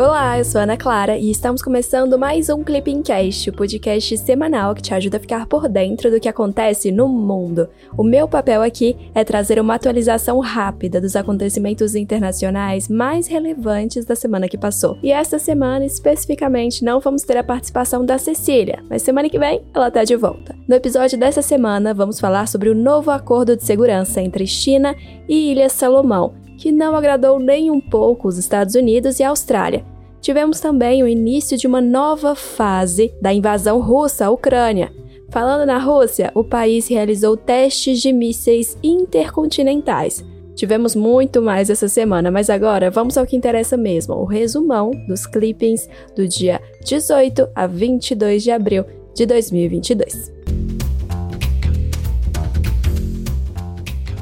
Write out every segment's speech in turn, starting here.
Olá, eu sou Ana Clara e estamos começando mais um Clipping Cast, o podcast semanal que te ajuda a ficar por dentro do que acontece no mundo. O meu papel aqui é trazer uma atualização rápida dos acontecimentos internacionais mais relevantes da semana que passou. E esta semana, especificamente, não vamos ter a participação da Cecília, mas semana que vem ela tá de volta. No episódio dessa semana, vamos falar sobre o novo acordo de segurança entre China e Ilhas Salomão, que não agradou nem um pouco os Estados Unidos e a Austrália. Tivemos também o início de uma nova fase da invasão russa à Ucrânia. Falando na Rússia, o país realizou testes de mísseis intercontinentais. Tivemos muito mais essa semana, mas agora vamos ao que interessa mesmo: o resumão dos clippings do dia 18 a 22 de abril de 2022.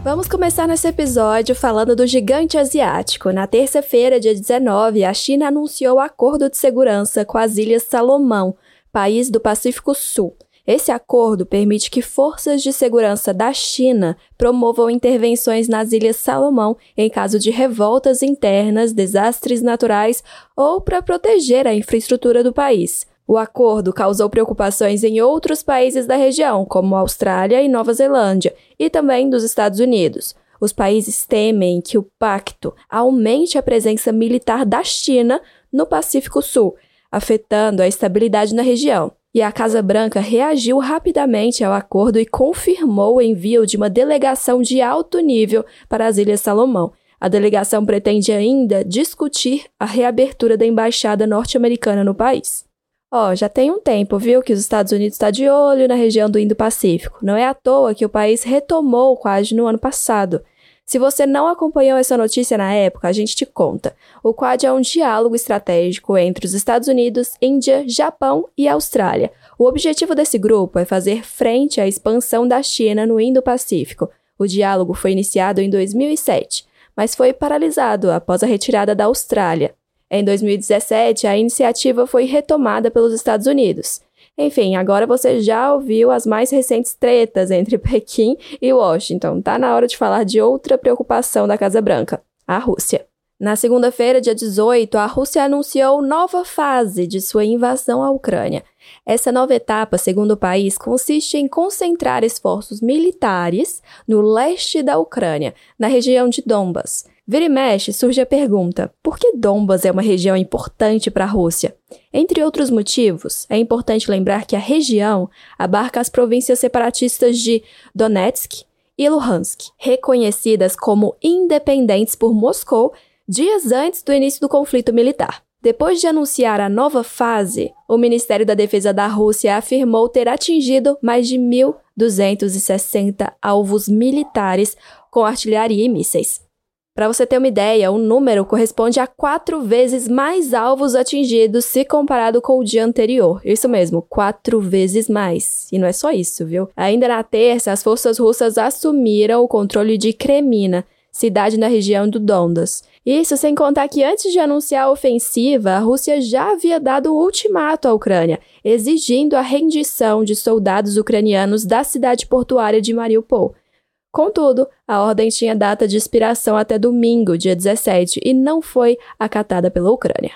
Vamos começar nesse episódio falando do gigante asiático. Na terça-feira, dia 19, a China anunciou acordo de segurança com as Ilhas Salomão, país do Pacífico Sul. Esse acordo permite que forças de segurança da China promovam intervenções nas Ilhas Salomão em caso de revoltas internas, desastres naturais ou para proteger a infraestrutura do país. O acordo causou preocupações em outros países da região, como Austrália e Nova Zelândia, e também dos Estados Unidos. Os países temem que o pacto aumente a presença militar da China no Pacífico Sul, afetando a estabilidade na região. E a Casa Branca reagiu rapidamente ao acordo e confirmou o envio de uma delegação de alto nível para as Ilhas Salomão. A delegação pretende ainda discutir a reabertura da embaixada norte-americana no país. Ó, oh, já tem um tempo, viu, que os Estados Unidos está de olho na região do Indo-Pacífico. Não é à toa que o país retomou Quad no ano passado. Se você não acompanhou essa notícia na época, a gente te conta. O Quad é um diálogo estratégico entre os Estados Unidos, Índia, Japão e Austrália. O objetivo desse grupo é fazer frente à expansão da China no Indo-Pacífico. O diálogo foi iniciado em 2007, mas foi paralisado após a retirada da Austrália. Em 2017, a iniciativa foi retomada pelos Estados Unidos. Enfim, agora você já ouviu as mais recentes tretas entre Pequim e Washington. Tá na hora de falar de outra preocupação da Casa Branca, a Rússia. Na segunda-feira, dia 18, a Rússia anunciou nova fase de sua invasão à Ucrânia. Essa nova etapa, segundo o país, consiste em concentrar esforços militares no leste da Ucrânia, na região de Donbas. Vira e mexe, surge a pergunta: por que Donbas é uma região importante para a Rússia? Entre outros motivos, é importante lembrar que a região abarca as províncias separatistas de Donetsk e Luhansk, reconhecidas como independentes por Moscou dias antes do início do conflito militar. Depois de anunciar a nova fase, o Ministério da Defesa da Rússia afirmou ter atingido mais de 1.260 alvos militares com artilharia e mísseis. Para você ter uma ideia, o número corresponde a quatro vezes mais alvos atingidos se comparado com o dia anterior. Isso mesmo, quatro vezes mais. E não é só isso, viu? Ainda na terça, as forças russas assumiram o controle de Kremina, cidade na região do Dondas. Isso sem contar que antes de anunciar a ofensiva, a Rússia já havia dado um ultimato à Ucrânia, exigindo a rendição de soldados ucranianos da cidade portuária de Mariupol. Contudo, a ordem tinha data de expiração até domingo, dia 17, e não foi acatada pela Ucrânia.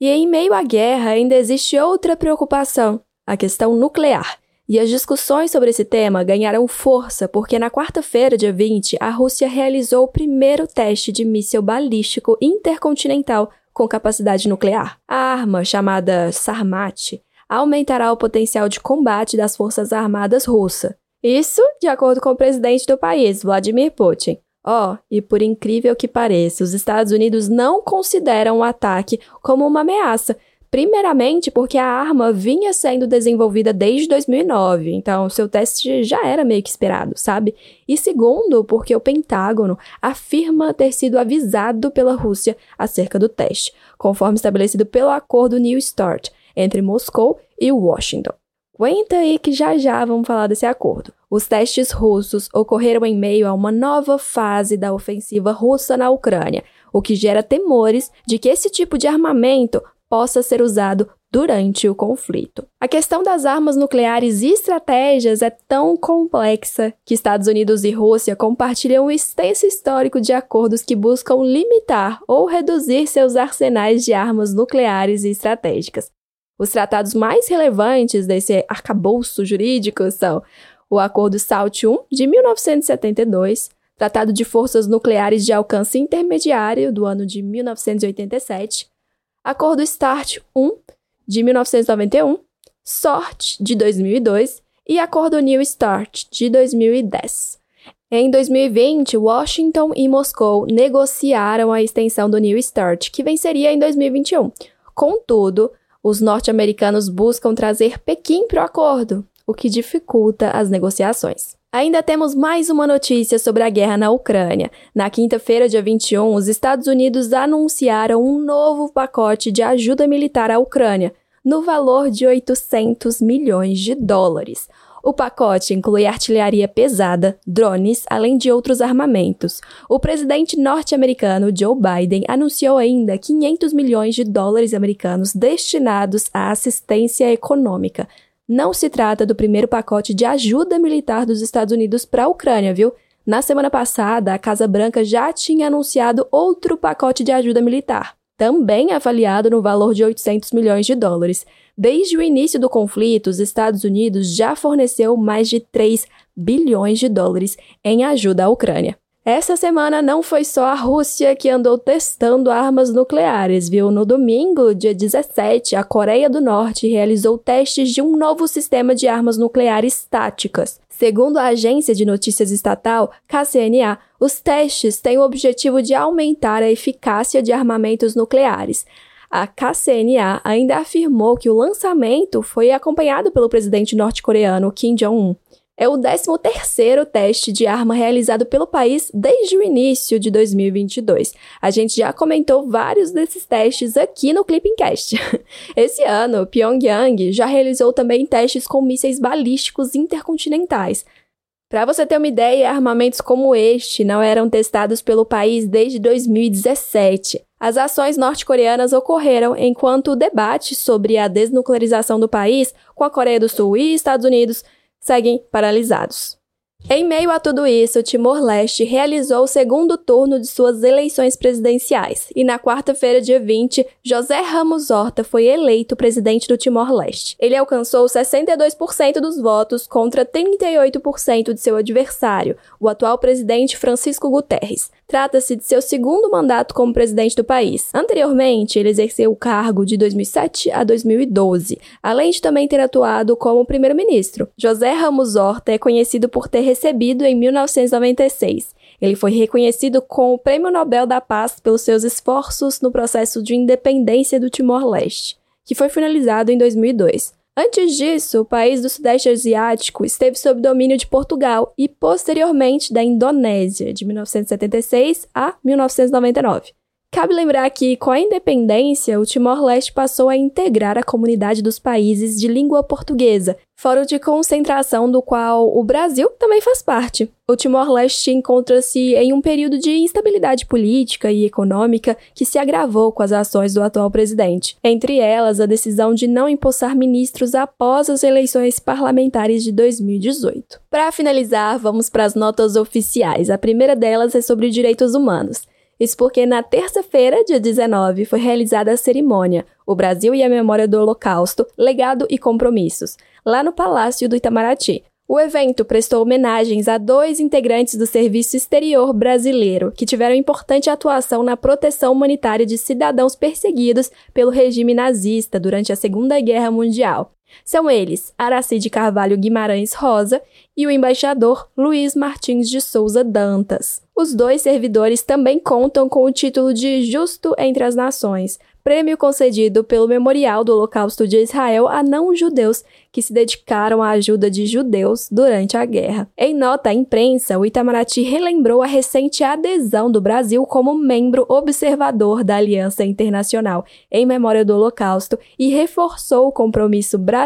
E em meio à guerra ainda existe outra preocupação, a questão nuclear. E as discussões sobre esse tema ganharam força porque na quarta-feira, dia 20, a Rússia realizou o primeiro teste de míssil balístico intercontinental com capacidade nuclear. A arma, chamada Sarmat, aumentará o potencial de combate das forças armadas russas isso de acordo com o presidente do país, Vladimir Putin. Ó, oh, e por incrível que pareça, os Estados Unidos não consideram o ataque como uma ameaça. Primeiramente, porque a arma vinha sendo desenvolvida desde 2009, então seu teste já era meio que esperado, sabe? E segundo, porque o Pentágono afirma ter sido avisado pela Rússia acerca do teste, conforme estabelecido pelo acordo New START entre Moscou e Washington. Aguenta aí que já já vamos falar desse acordo. Os testes russos ocorreram em meio a uma nova fase da ofensiva russa na Ucrânia, o que gera temores de que esse tipo de armamento possa ser usado durante o conflito. A questão das armas nucleares e estratégias é tão complexa que Estados Unidos e Rússia compartilham um extenso histórico de acordos que buscam limitar ou reduzir seus arsenais de armas nucleares e estratégicas. Os tratados mais relevantes desse arcabouço jurídico são o Acordo SALT I de 1972, Tratado de Forças Nucleares de Alcance Intermediário do ano de 1987, Acordo START I de 1991, SORT de 2002 e Acordo New START de 2010. Em 2020, Washington e Moscou negociaram a extensão do New START, que venceria em 2021. Contudo, os norte-americanos buscam trazer Pequim para o acordo, o que dificulta as negociações. Ainda temos mais uma notícia sobre a guerra na Ucrânia. Na quinta-feira, dia 21, os Estados Unidos anunciaram um novo pacote de ajuda militar à Ucrânia, no valor de 800 milhões de dólares. O pacote inclui artilharia pesada, drones, além de outros armamentos. O presidente norte-americano Joe Biden anunciou ainda 500 milhões de dólares americanos destinados à assistência econômica, não se trata do primeiro pacote de ajuda militar dos Estados Unidos para a Ucrânia, viu? Na semana passada, a Casa Branca já tinha anunciado outro pacote de ajuda militar, também avaliado no valor de 800 milhões de dólares. Desde o início do conflito, os Estados Unidos já forneceu mais de 3 bilhões de dólares em ajuda à Ucrânia. Essa semana não foi só a Rússia que andou testando armas nucleares, viu? No domingo, dia 17, a Coreia do Norte realizou testes de um novo sistema de armas nucleares táticas. Segundo a agência de notícias estatal KCNA, os testes têm o objetivo de aumentar a eficácia de armamentos nucleares. A KCNA ainda afirmou que o lançamento foi acompanhado pelo presidente norte-coreano Kim Jong-un é o 13º teste de arma realizado pelo país desde o início de 2022. A gente já comentou vários desses testes aqui no Clippingcast. Esse ano, Pyongyang já realizou também testes com mísseis balísticos intercontinentais. Para você ter uma ideia, armamentos como este não eram testados pelo país desde 2017. As ações norte-coreanas ocorreram enquanto o debate sobre a desnuclearização do país com a Coreia do Sul e Estados Unidos seguem paralisados. Em meio a tudo isso, Timor-Leste realizou o segundo turno de suas eleições presidenciais e na quarta-feira, dia 20, José Ramos Horta foi eleito presidente do Timor-Leste. Ele alcançou 62% dos votos contra 38% de seu adversário, o atual presidente Francisco Guterres. Trata-se de seu segundo mandato como presidente do país. Anteriormente, ele exerceu o cargo de 2007 a 2012, além de também ter atuado como primeiro-ministro. José Ramos Horta é conhecido por ter recebido em 1996. Ele foi reconhecido com o Prêmio Nobel da Paz pelos seus esforços no processo de independência do Timor-Leste, que foi finalizado em 2002. Antes disso, o país do Sudeste Asiático esteve sob domínio de Portugal e, posteriormente, da Indonésia, de 1976 a 1999. Cabe lembrar que, com a independência, o Timor-Leste passou a integrar a comunidade dos países de língua portuguesa, fórum de concentração do qual o Brasil também faz parte. O Timor-Leste encontra-se em um período de instabilidade política e econômica que se agravou com as ações do atual presidente, entre elas a decisão de não empossar ministros após as eleições parlamentares de 2018. Para finalizar, vamos para as notas oficiais. A primeira delas é sobre direitos humanos. Isso porque na terça-feira, dia 19, foi realizada a cerimônia O Brasil e a Memória do Holocausto, Legado e Compromissos, lá no Palácio do Itamaraty. O evento prestou homenagens a dois integrantes do Serviço Exterior brasileiro que tiveram importante atuação na proteção humanitária de cidadãos perseguidos pelo regime nazista durante a Segunda Guerra Mundial. São eles Aracide Carvalho Guimarães Rosa e o embaixador Luiz Martins de Souza Dantas. Os dois servidores também contam com o título de Justo entre as Nações, prêmio concedido pelo Memorial do Holocausto de Israel a não-judeus que se dedicaram à ajuda de judeus durante a guerra. Em nota à imprensa, o Itamaraty relembrou a recente adesão do Brasil como membro observador da Aliança Internacional em memória do Holocausto e reforçou o compromisso brasileiro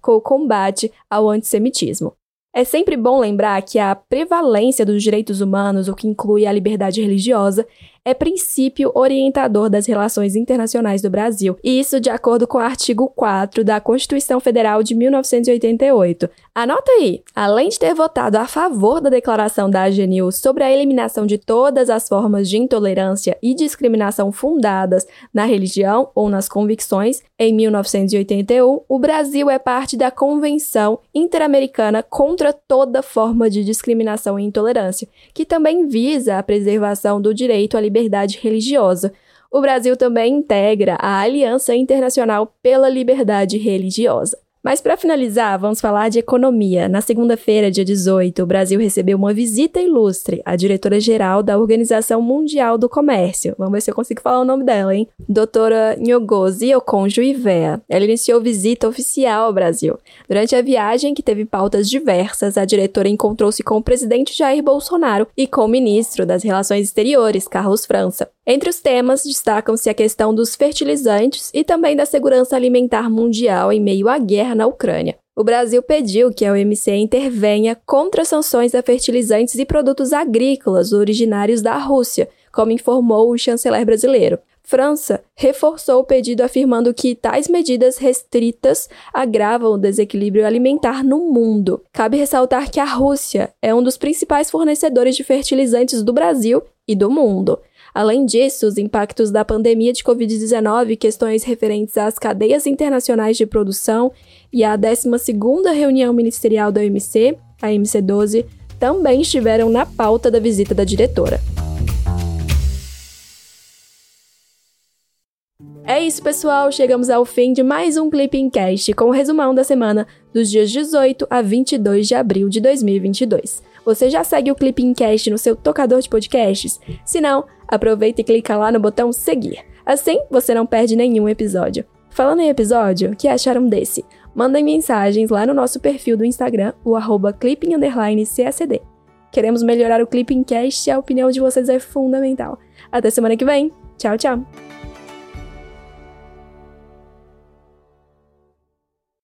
com o combate ao antissemitismo. É sempre bom lembrar que a prevalência dos direitos humanos, o que inclui a liberdade religiosa, é princípio orientador das relações internacionais do Brasil, e isso de acordo com o artigo 4 da Constituição Federal de 1988. Anota aí, além de ter votado a favor da declaração da AGNU sobre a eliminação de todas as formas de intolerância e discriminação fundadas na religião ou nas convicções, em 1981, o Brasil é parte da Convenção Interamericana contra toda forma de discriminação e intolerância, que também visa a preservação do direito à liberdade religiosa. O Brasil também integra a Aliança Internacional pela Liberdade Religiosa. Mas para finalizar, vamos falar de economia. Na segunda-feira, dia 18, o Brasil recebeu uma visita ilustre, a diretora-geral da Organização Mundial do Comércio. Vamos ver se eu consigo falar o nome dela, hein? Doutora Nhogozi Okonjo Iweah. Ela iniciou visita oficial ao Brasil. Durante a viagem, que teve pautas diversas, a diretora encontrou-se com o presidente Jair Bolsonaro e com o ministro das Relações Exteriores, Carlos França. Entre os temas, destacam-se a questão dos fertilizantes e também da segurança alimentar mundial em meio à guerra na Ucrânia. O Brasil pediu que a OMC intervenha contra sanções a fertilizantes e produtos agrícolas originários da Rússia, como informou o chanceler brasileiro. França reforçou o pedido afirmando que tais medidas restritas agravam o desequilíbrio alimentar no mundo. Cabe ressaltar que a Rússia é um dos principais fornecedores de fertilizantes do Brasil e do mundo. Além disso, os impactos da pandemia de Covid-19, questões referentes às cadeias internacionais de produção e à 12ª reunião ministerial da OMC, a MC12, também estiveram na pauta da visita da diretora. É isso, pessoal. Chegamos ao fim de mais um Clipping Cast com o resumão da semana dos dias 18 a 22 de abril de 2022. Você já segue o Clipping Cast no seu tocador de podcasts? Se não, aproveita e clica lá no botão seguir. Assim, você não perde nenhum episódio. Falando em episódio, o que acharam desse? Mandem mensagens lá no nosso perfil do Instagram, o arroba clipping__csd. Queremos melhorar o Clipping Cast e a opinião de vocês é fundamental. Até semana que vem. Tchau, tchau!